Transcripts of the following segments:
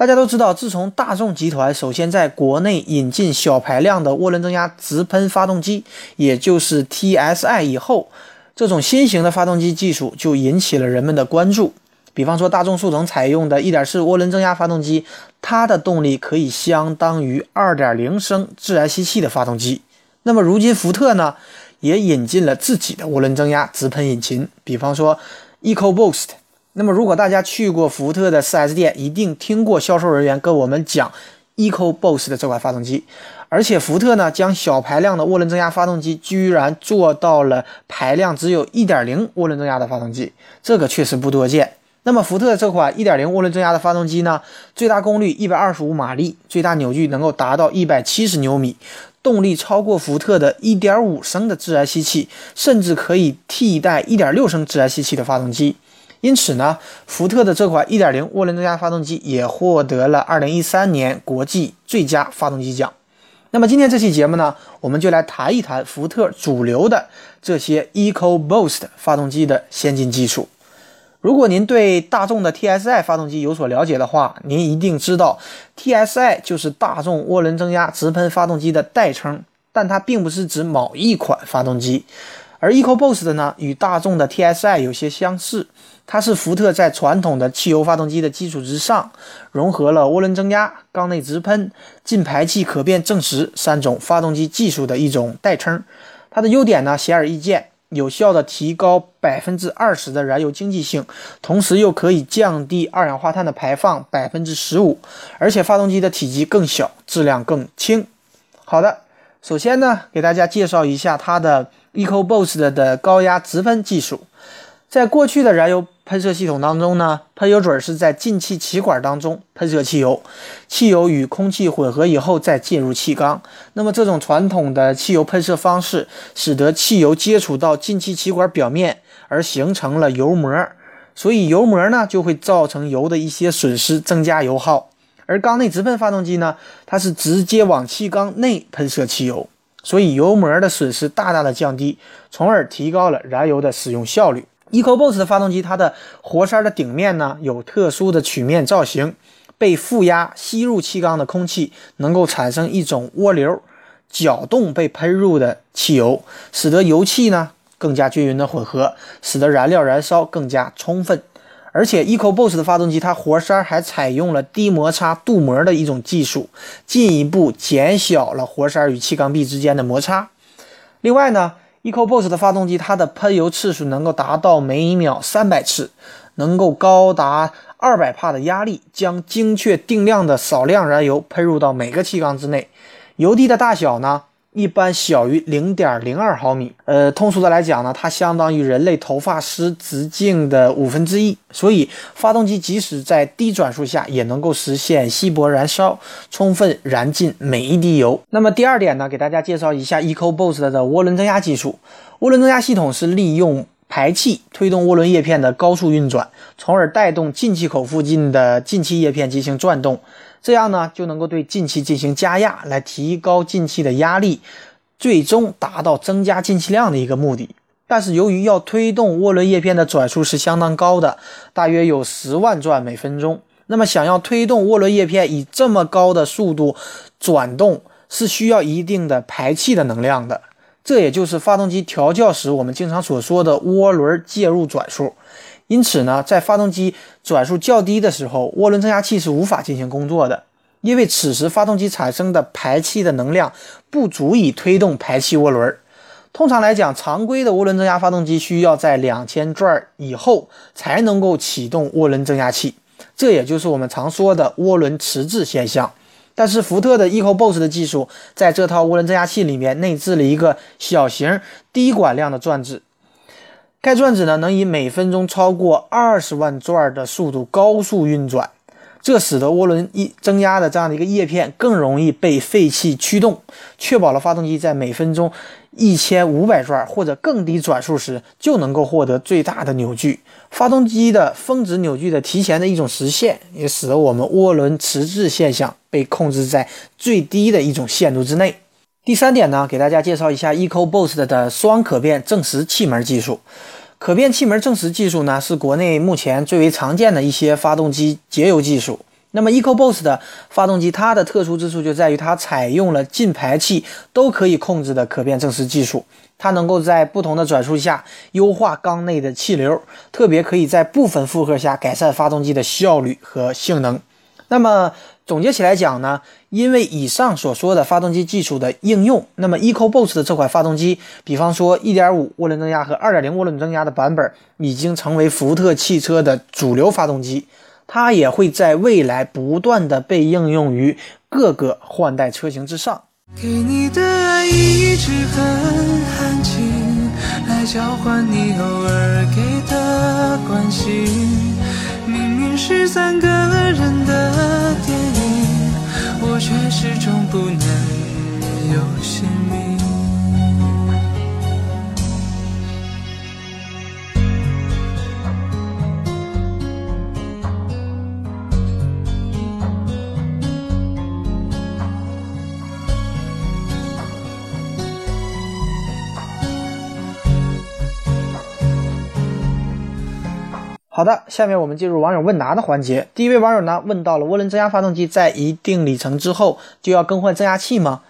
大家都知道，自从大众集团首先在国内引进小排量的涡轮增压直喷发动机，也就是 TSI 以后，这种新型的发动机技术就引起了人们的关注。比方说，大众速腾采用的1.4涡轮增压发动机，它的动力可以相当于2.0升自然吸气的发动机。那么，如今福特呢，也引进了自己的涡轮增压直喷引擎，比方说 EcoBoost。那么，如果大家去过福特的 4S 店，一定听过销售人员跟我们讲 EcoBoost 的这款发动机。而且，福特呢将小排量的涡轮增压发动机居然做到了排量只有一点零涡轮增压的发动机，这个确实不多见。那么，福特这款一点零涡轮增压的发动机呢，最大功率一百二十五马力，最大扭矩能够达到一百七十牛米，动力超过福特的一点五升的自然吸气，甚至可以替代一点六升自然吸气的发动机。因此呢，福特的这款1.0涡轮增压发动机也获得了2013年国际最佳发动机奖。那么今天这期节目呢，我们就来谈一谈福特主流的这些 EcoBoost 发动机的先进技术。如果您对大众的 TSI 发动机有所了解的话，您一定知道 TSI 就是大众涡轮增压直喷发动机的代称，但它并不是指某一款发动机。而 EcoBoost 呢，与大众的 TSI 有些相似，它是福特在传统的汽油发动机的基础之上，融合了涡轮增压、缸内直喷、进排气可变正时三种发动机技术的一种代称。它的优点呢，显而易见，有效的提高百分之二十的燃油经济性，同时又可以降低二氧化碳的排放百分之十五，而且发动机的体积更小，质量更轻。好的，首先呢，给大家介绍一下它的。EcoBoost 的高压直喷技术，在过去的燃油喷射系统当中呢，喷油嘴是在进气气管当中喷射汽油，汽油与空气混合以后再进入气缸。那么这种传统的汽油喷射方式，使得汽油接触到进气气管表面而形成了油膜，所以油膜呢就会造成油的一些损失，增加油耗。而缸内直喷发动机呢，它是直接往气缸内喷射汽油。所以油膜的损失大大的降低，从而提高了燃油的使用效率。EcoBoost 的发动机，它的活塞的顶面呢有特殊的曲面造型，被负压吸入气缸的空气能够产生一种涡流，搅动被喷入的汽油，使得油气呢更加均匀的混合，使得燃料燃烧更加充分。而且，EcoBoost 的发动机，它活塞还采用了低摩擦镀膜的一种技术，进一步减小了活塞与气缸壁之间的摩擦。另外呢，EcoBoost 的发动机，它的喷油次数能够达到每秒三百次，能够高达二百帕的压力，将精确定量的少量燃油喷入到每个气缸之内。油滴的大小呢？一般小于零点零二毫米，呃，通俗的来讲呢，它相当于人类头发丝直径的五分之一，所以发动机即使在低转速下也能够实现稀薄燃烧，充分燃尽每一滴油。那么第二点呢，给大家介绍一下 EcoBoost 的涡轮增压技术。涡轮增压系统是利用排气推动涡轮叶片的高速运转，从而带动进气口附近的进气叶片进行转动。这样呢，就能够对进气进行加压，来提高进气的压力，最终达到增加进气量的一个目的。但是由于要推动涡轮叶片的转速是相当高的，大约有十万转每分钟。那么想要推动涡轮叶片以这么高的速度转动，是需要一定的排气的能量的。这也就是发动机调教时我们经常所说的涡轮介入转速。因此呢，在发动机转速较低的时候，涡轮增压器是无法进行工作的，因为此时发动机产生的排气的能量不足以推动排气涡轮。通常来讲，常规的涡轮增压发动机需要在两千转以后才能够启动涡轮增压器，这也就是我们常说的涡轮迟滞现象。但是福特的 EcoBoost 的技术在这套涡轮增压器里面内置了一个小型低管量的转子。该转子呢，能以每分钟超过二十万转的速度高速运转，这使得涡轮一增压的这样的一个叶片更容易被废气驱动，确保了发动机在每分钟一千五百转或者更低转速时就能够获得最大的扭矩。发动机的峰值扭矩的提前的一种实现，也使得我们涡轮迟滞现象被控制在最低的一种限度之内。第三点呢，给大家介绍一下 EcoBoost 的双可变正时气门技术。可变气门正时技术呢，是国内目前最为常见的一些发动机节油技术。那么 EcoBoost 的发动机，它的特殊之处就在于它采用了进排气都可以控制的可变正时技术，它能够在不同的转速下优化缸内的气流，特别可以在部分负荷下改善发动机的效率和性能。那么总结起来讲呢，因为以上所说的发动机技术的应用，那么 EcoBoost 的这款发动机，比方说1.5涡轮增压和2.0涡轮增压的版本，已经成为福特汽车的主流发动机，它也会在未来不断的被应用于各个换代车型之上。给你的爱一直很安静，来交换你偶尔给的关心。明明是三个人的电影，却始终不能有姓名。好的，下面我们进入网友问答的环节。第一位网友呢问到了涡轮增压发动机在一定里程之后就要更换增压器吗？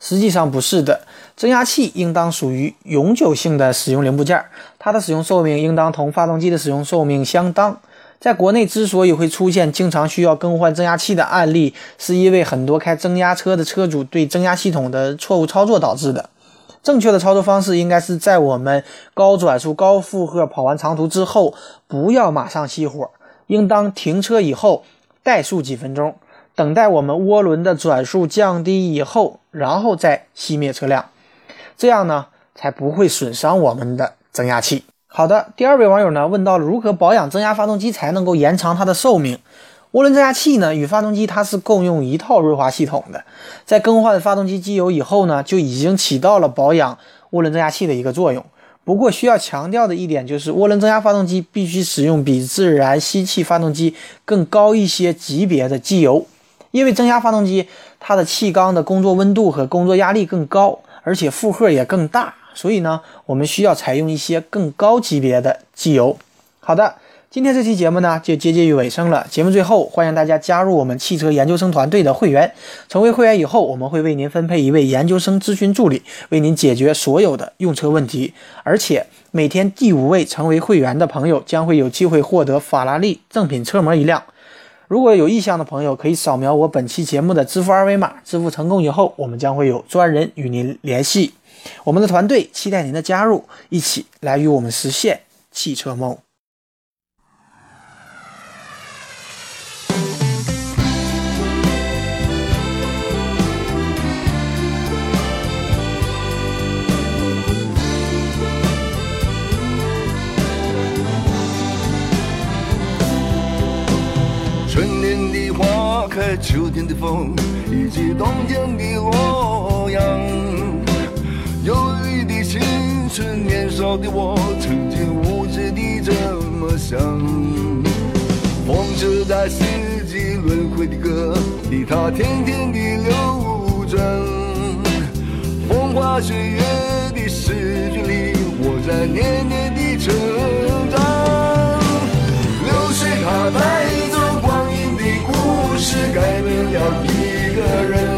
实际上不是的，增压器应当属于永久性的使用零部件，它的使用寿命应当同发动机的使用寿命相当。在国内之所以会出现经常需要更换增压器的案例，是因为很多开增压车的车主对增压系统的错误操作导致的。正确的操作方式应该是在我们高转速、高负荷跑完长途之后，不要马上熄火，应当停车以后怠速几分钟，等待我们涡轮的转速降低以后，然后再熄灭车辆，这样呢才不会损伤我们的增压器。好的，第二位网友呢问到了如何保养增压发动机才能够延长它的寿命。涡轮增压器呢与发动机它是共用一套润滑系统的，在更换发动机机油以后呢，就已经起到了保养涡轮增压器的一个作用。不过需要强调的一点就是，涡轮增压发动机必须使用比自然吸气发动机更高一些级别的机油，因为增压发动机它的气缸的工作温度和工作压力更高，而且负荷也更大，所以呢，我们需要采用一些更高级别的机油。好的。今天这期节目呢，就接近于尾声了。节目最后，欢迎大家加入我们汽车研究生团队的会员。成为会员以后，我们会为您分配一位研究生咨询助理，为您解决所有的用车问题。而且，每天第五位成为会员的朋友将会有机会获得法拉利正品车模一辆。如果有意向的朋友，可以扫描我本期节目的支付二维码。支付成功以后，我们将会有专人与您联系。我们的团队期待您的加入，一起来与我们实现汽车梦。花开秋天的风，以及冬天的洛阳。忧郁的青春，年少的我，曾经无知地这么想。风车在四季轮回的歌里，它天天地流转。风花雪月的诗句里，我在年年的成长。流水它带走。是改变了一个人，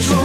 善